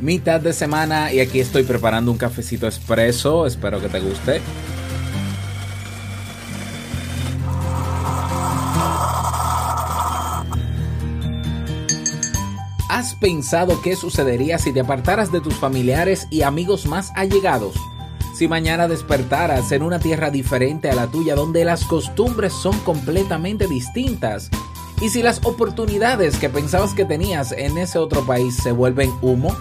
mitad de semana y aquí estoy preparando un cafecito expreso, espero que te guste. ¿Has pensado qué sucedería si te apartaras de tus familiares y amigos más allegados? Si mañana despertaras en una tierra diferente a la tuya donde las costumbres son completamente distintas, y si las oportunidades que pensabas que tenías en ese otro país se vuelven humo,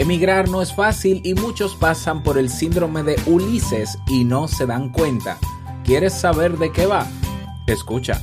emigrar no es fácil y muchos pasan por el síndrome de Ulises y no se dan cuenta. ¿Quieres saber de qué va? Escucha.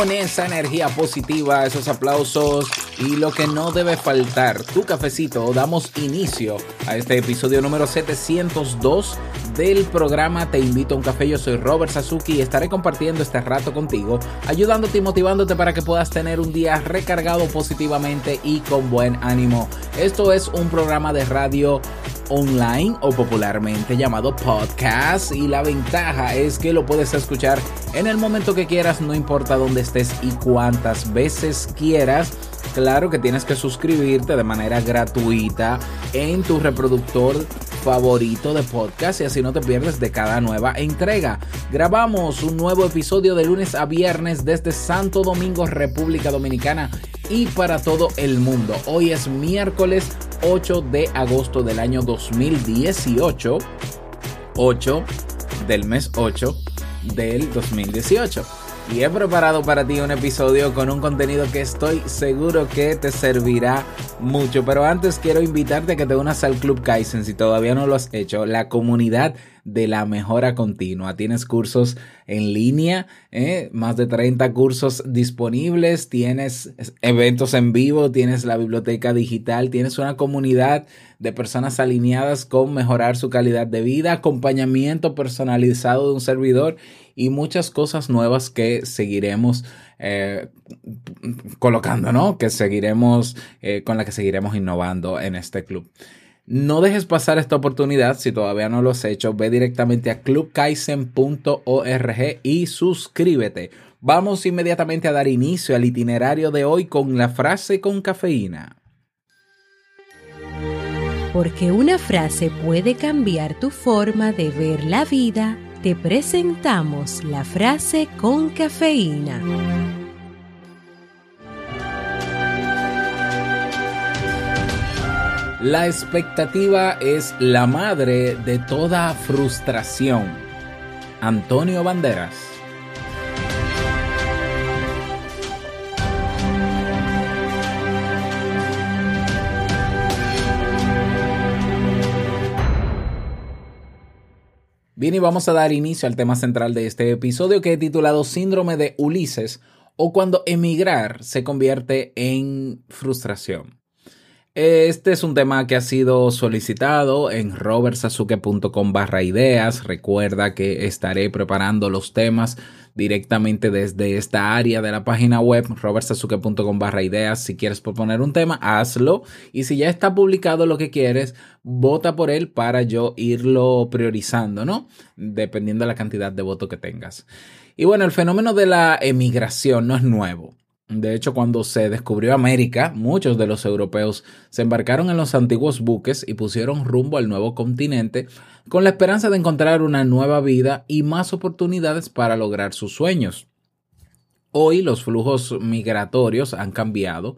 Con esa energía positiva, esos aplausos y lo que no debe faltar, tu cafecito, damos inicio a este episodio número 702 del programa Te invito a un café. Yo soy Robert Sasuki y estaré compartiendo este rato contigo, ayudándote y motivándote para que puedas tener un día recargado positivamente y con buen ánimo. Esto es un programa de radio online o popularmente llamado podcast y la ventaja es que lo puedes escuchar en el momento que quieras, no importa dónde estés y cuántas veces quieras. Claro que tienes que suscribirte de manera gratuita en tu reproductor favorito de podcast y así no te pierdes de cada nueva entrega. Grabamos un nuevo episodio de lunes a viernes desde Santo Domingo, República Dominicana y para todo el mundo. Hoy es miércoles 8 de agosto del año 2018. 8 del mes 8 del 2018. Y he preparado para ti un episodio con un contenido que estoy seguro que te servirá mucho. Pero antes quiero invitarte a que te unas al Club Kaizen si todavía no lo has hecho. La comunidad de la mejora continua. Tienes cursos en línea, ¿eh? más de 30 cursos disponibles, tienes eventos en vivo, tienes la biblioteca digital, tienes una comunidad de personas alineadas con mejorar su calidad de vida, acompañamiento personalizado de un servidor y muchas cosas nuevas que seguiremos eh, colocando, ¿no? Que seguiremos, eh, con la que seguiremos innovando en este club. No dejes pasar esta oportunidad si todavía no lo has hecho. Ve directamente a clubkaisen.org y suscríbete. Vamos inmediatamente a dar inicio al itinerario de hoy con la frase con cafeína. Porque una frase puede cambiar tu forma de ver la vida, te presentamos la frase con cafeína. La expectativa es la madre de toda frustración. Antonio Banderas. Bien, y vamos a dar inicio al tema central de este episodio que he titulado Síndrome de Ulises o cuando emigrar se convierte en frustración. Este es un tema que ha sido solicitado en robertsasuke.com barra ideas. Recuerda que estaré preparando los temas directamente desde esta área de la página web robertsasuke.com barra ideas. Si quieres proponer un tema, hazlo. Y si ya está publicado lo que quieres, vota por él para yo irlo priorizando, ¿no? Dependiendo de la cantidad de votos que tengas. Y bueno, el fenómeno de la emigración no es nuevo. De hecho, cuando se descubrió América, muchos de los europeos se embarcaron en los antiguos buques y pusieron rumbo al nuevo continente con la esperanza de encontrar una nueva vida y más oportunidades para lograr sus sueños. Hoy los flujos migratorios han cambiado,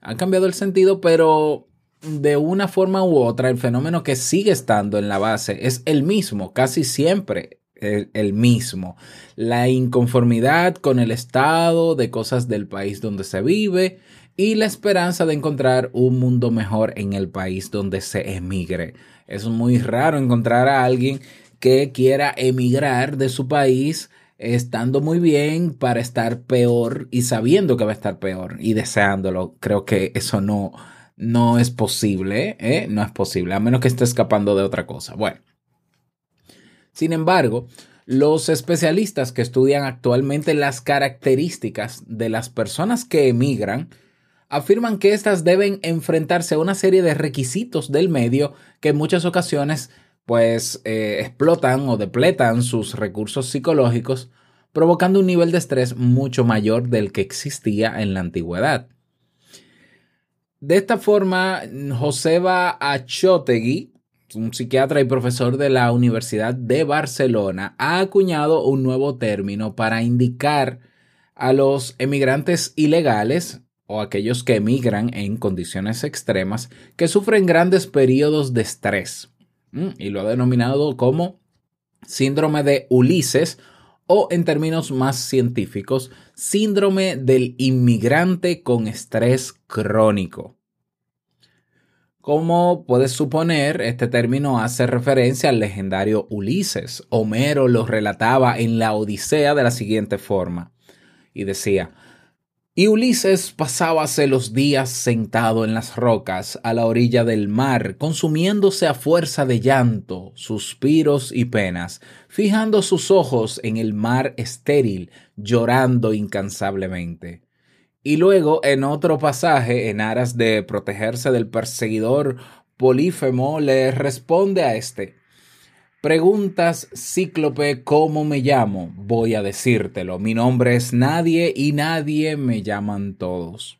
han cambiado el sentido, pero de una forma u otra el fenómeno que sigue estando en la base es el mismo, casi siempre el, mismo. La inconformidad con el estado de cosas del país donde se vive y la esperanza de encontrar un mundo mejor en el país donde se emigre. Es muy raro encontrar a alguien que quiera emigrar de su país estando muy bien para estar peor y sabiendo que va a estar peor y deseándolo. Creo que eso no, no es posible, ¿eh? no es posible, a menos que esté escapando de otra cosa. Bueno, sin embargo, los especialistas que estudian actualmente las características de las personas que emigran afirman que éstas deben enfrentarse a una serie de requisitos del medio que en muchas ocasiones pues eh, explotan o depletan sus recursos psicológicos, provocando un nivel de estrés mucho mayor del que existía en la antigüedad. De esta forma, Joseba Achotegui, un psiquiatra y profesor de la Universidad de Barcelona, ha acuñado un nuevo término para indicar a los emigrantes ilegales o aquellos que emigran en condiciones extremas que sufren grandes periodos de estrés. Y lo ha denominado como síndrome de Ulises o en términos más científicos, síndrome del inmigrante con estrés crónico. Como puedes suponer, este término hace referencia al legendario Ulises. Homero lo relataba en la Odisea de la siguiente forma. Y decía, y Ulises pasábase los días sentado en las rocas a la orilla del mar, consumiéndose a fuerza de llanto, suspiros y penas, fijando sus ojos en el mar estéril, llorando incansablemente. Y luego, en otro pasaje, en aras de protegerse del perseguidor Polífemo, le responde a este. Preguntas, Cíclope, ¿cómo me llamo? Voy a decírtelo. Mi nombre es nadie y nadie me llaman todos.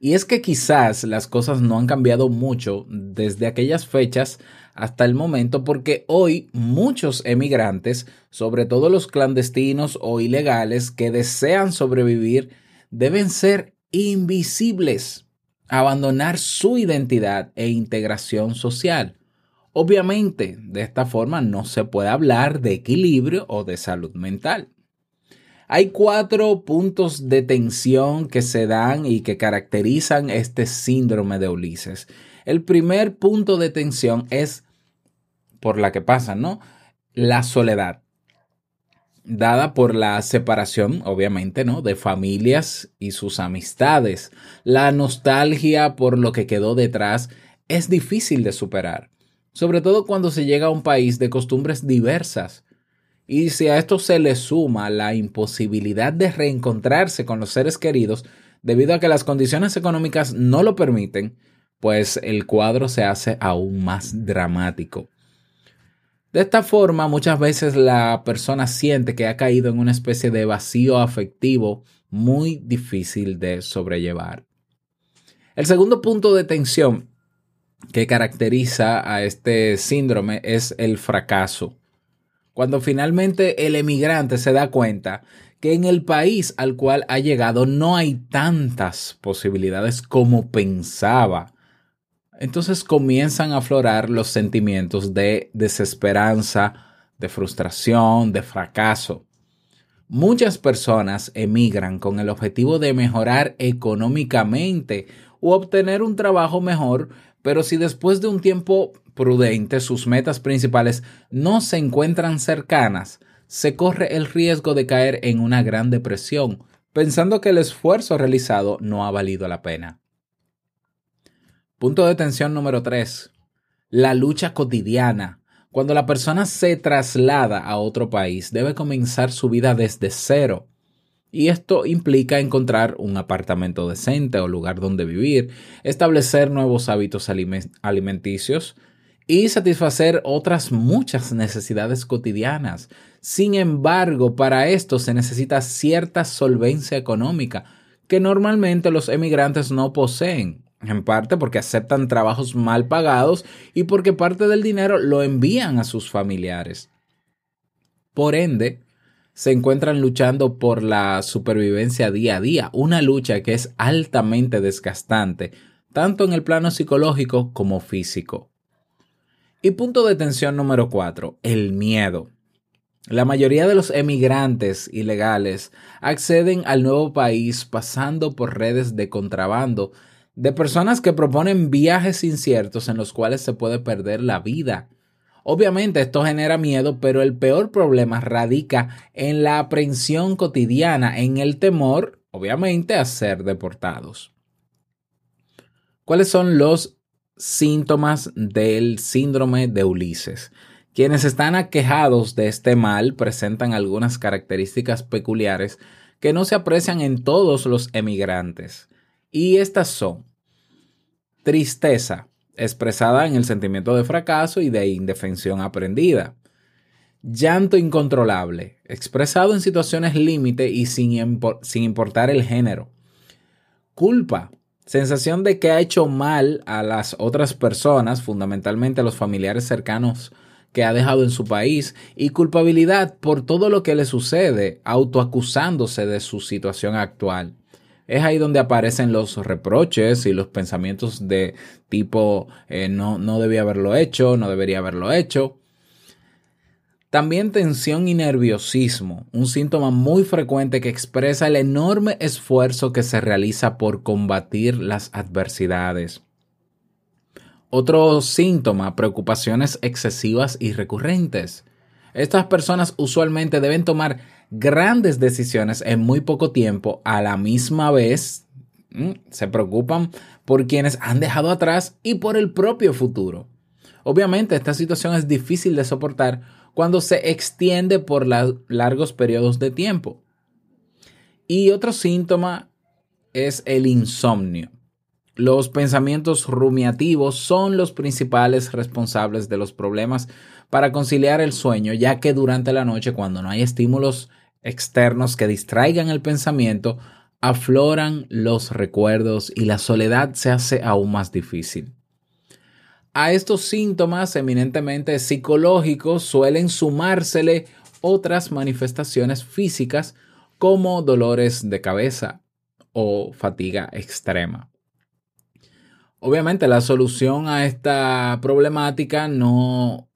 Y es que quizás las cosas no han cambiado mucho desde aquellas fechas hasta el momento porque hoy muchos emigrantes, sobre todo los clandestinos o ilegales que desean sobrevivir, deben ser invisibles, abandonar su identidad e integración social. Obviamente, de esta forma no se puede hablar de equilibrio o de salud mental. Hay cuatro puntos de tensión que se dan y que caracterizan este síndrome de Ulises. El primer punto de tensión es por la que pasa, ¿no? La soledad, dada por la separación, obviamente, ¿no? De familias y sus amistades. La nostalgia por lo que quedó detrás es difícil de superar sobre todo cuando se llega a un país de costumbres diversas. Y si a esto se le suma la imposibilidad de reencontrarse con los seres queridos debido a que las condiciones económicas no lo permiten, pues el cuadro se hace aún más dramático. De esta forma, muchas veces la persona siente que ha caído en una especie de vacío afectivo muy difícil de sobrellevar. El segundo punto de tensión que caracteriza a este síndrome es el fracaso. Cuando finalmente el emigrante se da cuenta que en el país al cual ha llegado no hay tantas posibilidades como pensaba, entonces comienzan a aflorar los sentimientos de desesperanza, de frustración, de fracaso. Muchas personas emigran con el objetivo de mejorar económicamente o obtener un trabajo mejor, pero si después de un tiempo prudente sus metas principales no se encuentran cercanas, se corre el riesgo de caer en una gran depresión, pensando que el esfuerzo realizado no ha valido la pena. Punto de tensión número 3. La lucha cotidiana. Cuando la persona se traslada a otro país, debe comenzar su vida desde cero. Y esto implica encontrar un apartamento decente o lugar donde vivir, establecer nuevos hábitos alimenticios y satisfacer otras muchas necesidades cotidianas. Sin embargo, para esto se necesita cierta solvencia económica que normalmente los emigrantes no poseen, en parte porque aceptan trabajos mal pagados y porque parte del dinero lo envían a sus familiares. Por ende, se encuentran luchando por la supervivencia día a día, una lucha que es altamente desgastante, tanto en el plano psicológico como físico. Y punto de tensión número 4, el miedo. La mayoría de los emigrantes ilegales acceden al nuevo país pasando por redes de contrabando de personas que proponen viajes inciertos en los cuales se puede perder la vida. Obviamente esto genera miedo, pero el peor problema radica en la aprensión cotidiana, en el temor, obviamente, a ser deportados. ¿Cuáles son los síntomas del síndrome de Ulises? Quienes están aquejados de este mal presentan algunas características peculiares que no se aprecian en todos los emigrantes. Y estas son tristeza, expresada en el sentimiento de fracaso y de indefensión aprendida. Llanto incontrolable, expresado en situaciones límite y sin, sin, importar el género. Culpa, sensación de que ha hecho mal a las otras personas, fundamentalmente a los familiares cercanos que ha dejado en su país, y culpabilidad por todo lo que le sucede, autoacusándose de su situación actual. Es ahí donde aparecen los reproches y los pensamientos de tipo eh, no, no debía haberlo hecho, no debería haberlo hecho. También tensión y nerviosismo, un síntoma muy frecuente que expresa el enorme esfuerzo que se realiza por combatir las adversidades. Otro síntoma, preocupaciones excesivas y recurrentes. Estas personas usualmente deben tomar grandes decisiones en muy poco tiempo a la misma vez. Se preocupan por quienes han dejado atrás y por el propio futuro. Obviamente esta situación es difícil de soportar cuando se extiende por largos periodos de tiempo. Y otro síntoma es el insomnio. Los pensamientos rumiativos son los principales responsables de los problemas para conciliar el sueño, ya que durante la noche, cuando no hay estímulos externos que distraigan el pensamiento, afloran los recuerdos y la soledad se hace aún más difícil. A estos síntomas eminentemente psicológicos suelen sumársele otras manifestaciones físicas como dolores de cabeza o fatiga extrema. Obviamente la solución a esta problemática no,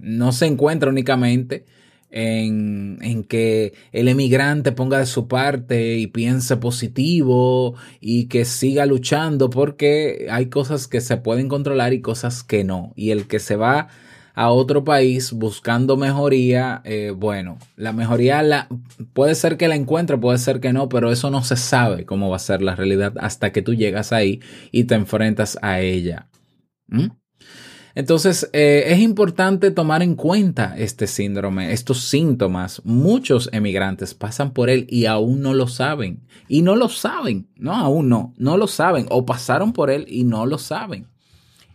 no se encuentra únicamente en, en, que el emigrante ponga de su parte y piense positivo y que siga luchando porque hay cosas que se pueden controlar y cosas que no. Y el que se va a otro país buscando mejoría, eh, bueno, la mejoría la, puede ser que la encuentre, puede ser que no, pero eso no se sabe cómo va a ser la realidad hasta que tú llegas ahí y te enfrentas a ella. ¿Mm? Entonces, eh, es importante tomar en cuenta este síndrome, estos síntomas. Muchos emigrantes pasan por él y aún no lo saben. Y no lo saben, no, aún no, no lo saben. O pasaron por él y no lo saben.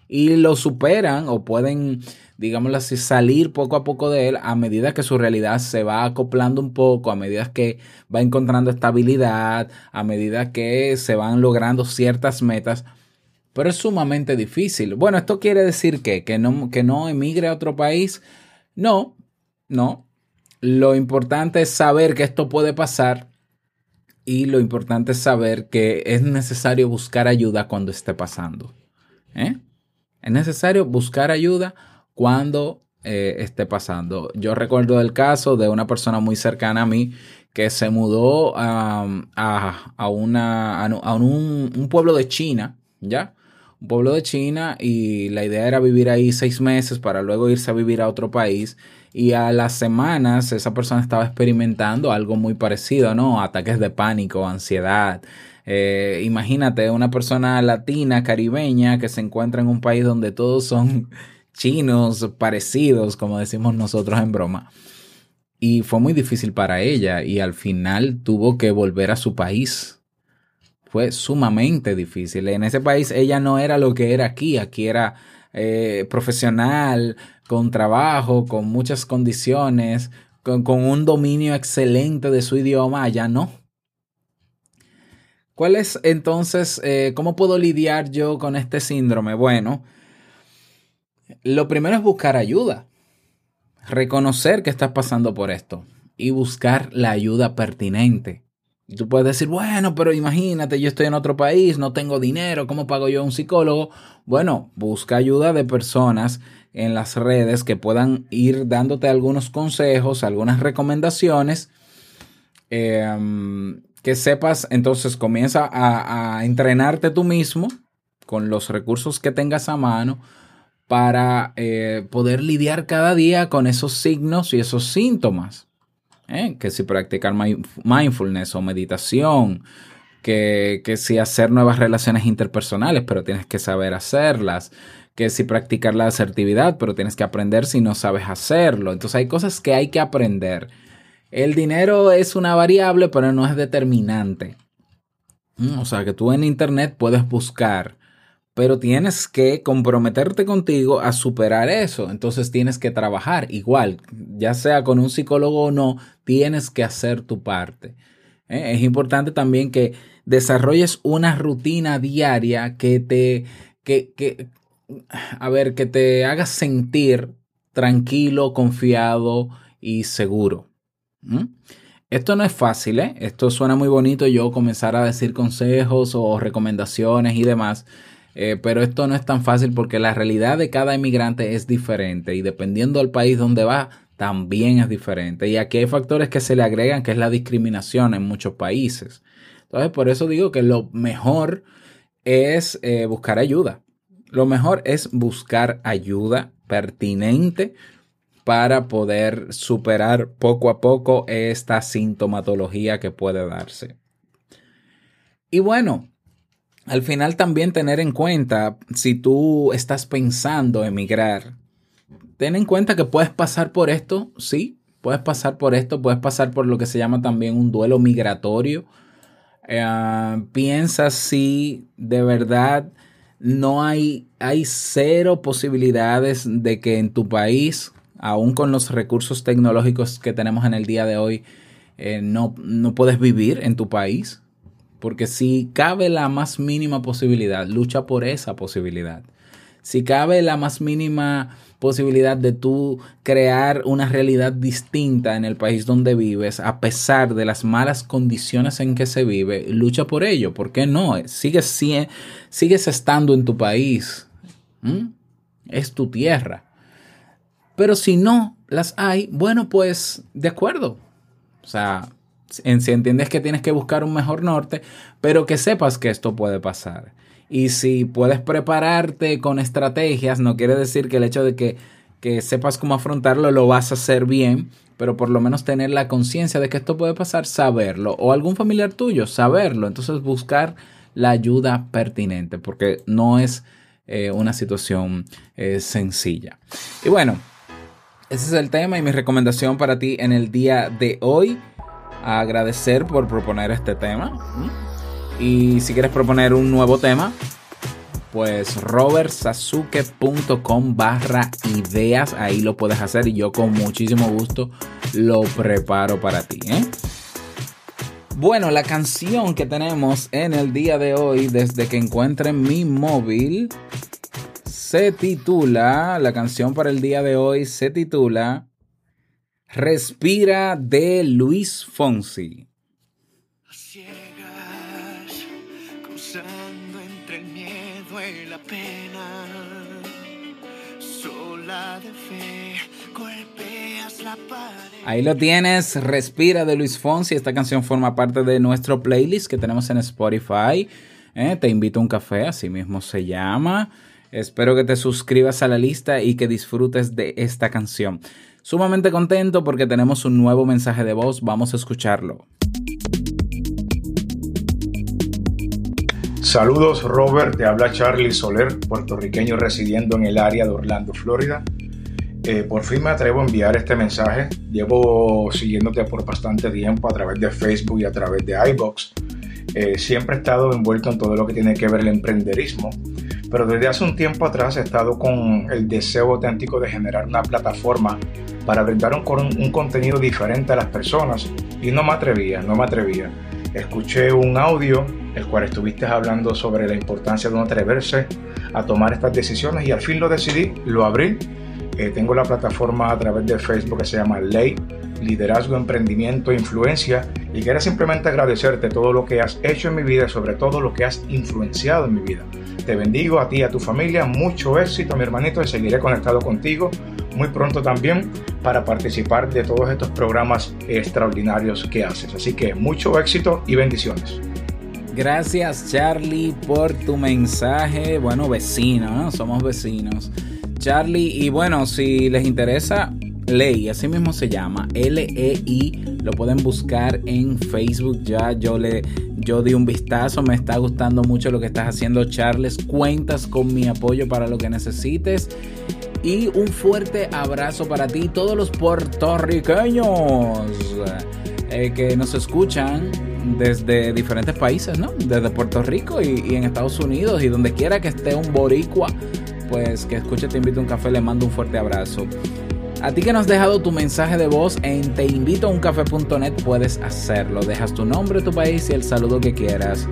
Y lo superan o pueden digámoslo así, salir poco a poco de él a medida que su realidad se va acoplando un poco, a medida que va encontrando estabilidad, a medida que se van logrando ciertas metas. Pero es sumamente difícil. Bueno, ¿esto quiere decir qué? ¿Que no, que no emigre a otro país? No, no. Lo importante es saber que esto puede pasar y lo importante es saber que es necesario buscar ayuda cuando esté pasando. ¿eh? Es necesario buscar ayuda cuando eh, esté pasando. Yo recuerdo el caso de una persona muy cercana a mí que se mudó a, a, una, a un, un, pueblo de China, ¿ya? Un pueblo de China y la idea era vivir ahí seis meses para luego irse a vivir a otro país. Y a las semanas esa persona estaba experimentando algo muy parecido, ¿no? Ataques de pánico, ansiedad. Eh, imagínate una persona latina, caribeña, que se encuentra en un país donde todos son chinos parecidos, como decimos nosotros en broma. Y fue muy difícil para ella y al final tuvo que volver a su país. Fue sumamente difícil. En ese país ella no era lo que era aquí. Aquí era eh, profesional, con trabajo, con muchas condiciones, con, un dominio excelente de su idioma. Allá no. ¿Cuál es entonces, eh, cómo puedo lidiar yo con este síndrome? Bueno, lo primero es buscar ayuda. Reconocer que estás pasando por esto. y buscar la ayuda pertinente. Y tú puedes decir, bueno, pero imagínate, yo estoy en otro país, no tengo dinero, ¿cómo pago yo a un psicólogo? Bueno, busca ayuda de personas en las redes que puedan ir dándote algunos consejos, algunas recomendaciones, eh, que sepas, entonces comienza a, a, entrenarte tú mismo con los recursos que tengas a mano para eh, poder lidiar cada día con esos signos y esos síntomas. ¿Eh? Que si practicar mindfulness o meditación, que, que si hacer nuevas relaciones interpersonales, pero tienes que saber hacerlas que si practicar la asertividad, pero tienes que aprender si no sabes hacerlo. Entonces hay cosas que hay que aprender. El dinero es una variable, pero no es determinante. Mm, o sea que tú en internet puedes buscar, pero tienes que comprometerte contigo a superar eso. Entonces tienes que trabajar igual, ya sea con un psicólogo o no, tienes que hacer tu parte. ¿Eh? Es importante también que desarrolles una rutina diaria que te, que, que, a ver, que te haga sentir tranquilo, confiado y seguro. Esto no es fácil, ¿eh? Esto suena muy bonito yo comenzar a decir consejos o recomendaciones y demás, eh, pero esto no es tan fácil porque la realidad de cada inmigrante es diferente y dependiendo del país donde va, también es diferente. Y aquí hay factores que se le agregan, que es la discriminación en muchos países. Entonces, por eso digo que lo mejor es eh, buscar ayuda. Lo mejor es buscar ayuda pertinente para poder superar poco a poco esta sintomatología que puede darse. Y bueno, al final también tener en cuenta, si tú estás pensando emigrar, ten en cuenta que puedes pasar por esto, sí, puedes pasar por esto, puedes pasar por lo que se llama también un duelo migratorio. Eh, piensa si de verdad no hay, hay cero posibilidades de que en tu país, aún con los recursos tecnológicos que tenemos en el día de hoy, eh, no, no puedes vivir en tu país. Porque si cabe la más mínima posibilidad, lucha por esa posibilidad. Si cabe la más mínima posibilidad de tú crear una realidad distinta en el país donde vives, a pesar de las malas condiciones en que se vive, lucha por ello. ¿Por qué no? Sigues, sigues estando en tu país. Es tu tierra. Pero si no las hay, bueno, pues de acuerdo. O sea, si entiendes que tienes que buscar un mejor norte, pero que sepas que esto puede pasar. Y si puedes prepararte con estrategias, no quiere decir que el hecho de que, que sepas cómo afrontarlo lo vas a hacer bien, pero por lo menos tener la conciencia de que esto puede pasar, saberlo. O algún familiar tuyo, saberlo. Entonces buscar la ayuda pertinente, porque no es eh, una situación eh, sencilla. Y bueno, ese es el tema y mi recomendación para ti en el día de hoy. Agradecer por proponer este tema. Y si quieres proponer un nuevo tema, pues robertsasuke.com barra ideas, ahí lo puedes hacer y yo con muchísimo gusto lo preparo para ti. ¿eh? Bueno, la canción que tenemos en el día de hoy, desde que encuentre mi móvil, se titula, la canción para el día de hoy se titula Respira de Luis Fonsi. Ahí lo tienes, Respira de Luis Fonsi. Esta canción forma parte de nuestro playlist que tenemos en Spotify. Eh, te invito a un café, así mismo se llama. Espero que te suscribas a la lista y que disfrutes de esta canción. Sumamente contento porque tenemos un nuevo mensaje de voz. Vamos a escucharlo. Saludos Robert, te habla Charlie Soler, puertorriqueño residiendo en el área de Orlando, Florida. Eh, por fin me atrevo a enviar este mensaje. Llevo siguiéndote por bastante tiempo a través de Facebook y a través de iBox. Eh, siempre he estado envuelto en todo lo que tiene que ver el emprenderismo, pero desde hace un tiempo atrás he estado con el deseo auténtico de generar una plataforma para brindar un, un contenido diferente a las personas y no me atrevía, no me atrevía. Escuché un audio el cual estuviste hablando sobre la importancia de no atreverse a tomar estas decisiones y al fin lo decidí, lo abrí eh, tengo la plataforma a través de Facebook que se llama Ley liderazgo, emprendimiento, influencia y quiero simplemente agradecerte todo lo que has hecho en mi vida, sobre todo lo que has influenciado en mi vida. Te bendigo a ti y a tu familia, mucho éxito mi hermanito y seguiré conectado contigo muy pronto también para participar de todos estos programas extraordinarios que haces. Así que mucho éxito y bendiciones. Gracias Charlie por tu mensaje. Bueno, vecino, ¿no? Somos vecinos. Charlie, y bueno, si les interesa, Ley, así mismo se llama, L-E-I, lo pueden buscar en Facebook ya, yo le, yo di un vistazo, me está gustando mucho lo que estás haciendo, Charles, cuentas con mi apoyo para lo que necesites y un fuerte abrazo para ti, todos los puertorriqueños eh, que nos escuchan desde diferentes países, ¿no? Desde Puerto Rico y, en Estados Unidos y donde quiera que esté un boricua, pues que escuche Te invito a un café, le mando un fuerte abrazo. A ti que nos has dejado tu mensaje de voz en teinvitouncafe.net puedes hacerlo. Dejas tu nombre, tu país y el saludo que quieras.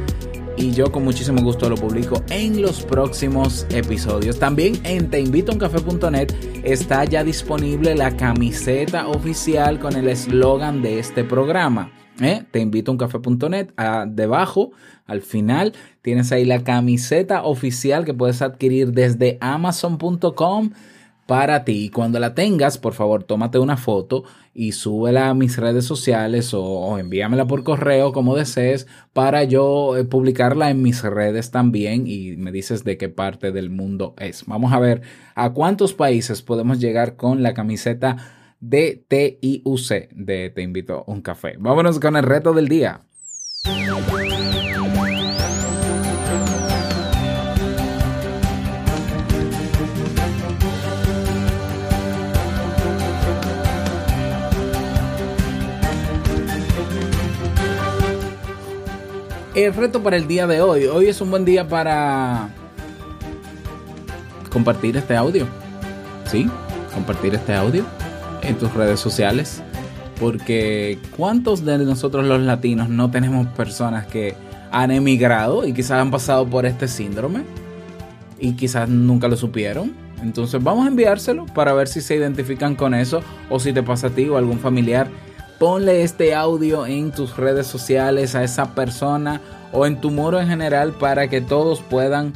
Y yo con muchísimo gusto lo publico en los próximos episodios. También en teinvitouncafe.net está ya disponible la camiseta oficial con el eslogan de este programa. ¿eh? Te invito a. Debajo, al final, tienes ahí la camiseta oficial que puedes adquirir desde amazon.com para ti. Y cuando la tengas, por favor, tómate una foto y súbela a mis redes sociales o, envíamela por correo como desees para yo eh, publicarla en mis redes también y me dices de qué parte del mundo es. Vamos a ver a cuántos países podemos llegar con la camiseta de TIUC de Te invito a un café. Vámonos con el reto del día. El reto para el día de hoy. Hoy es un buen día para compartir este audio. ¿Sí? Compartir este audio en tus redes sociales. Porque ¿cuántos de nosotros los latinos no tenemos personas que han emigrado y quizás han pasado por este síndrome? Y quizás nunca lo supieron. Entonces vamos a enviárselo para ver si se identifican con eso o si te pasa a ti o a algún familiar ponle este audio en tus redes sociales a esa persona o en tu muro en general para que todos puedan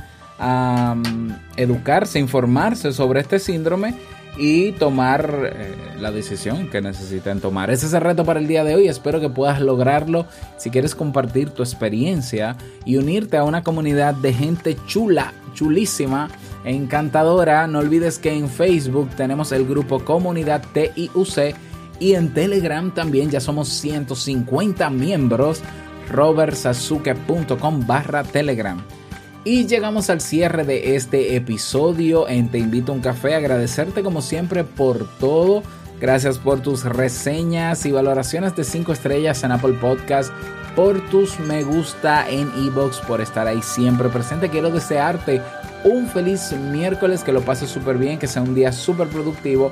educarse, informarse sobre este síndrome y tomar eh, la decisión que necesiten tomar. Ese es el reto para el día de hoy. Espero que puedas lograrlo. Si quieres compartir tu experiencia y unirte a una comunidad de gente chula, chulísima, encantadora, no olvides que en Facebook tenemos el grupo Comunidad TIUC y en Telegram también ya somos 150 miembros. robertsazuke.com barra Telegram. Y llegamos al cierre de este episodio en Te invito a un café. Agradecerte como siempre por todo. Gracias por tus reseñas y valoraciones de 5 estrellas en Apple Podcast. Por tus me gusta en Evox, por estar ahí siempre presente. Quiero desearte un feliz miércoles, que lo pases súper bien, que sea un día súper productivo.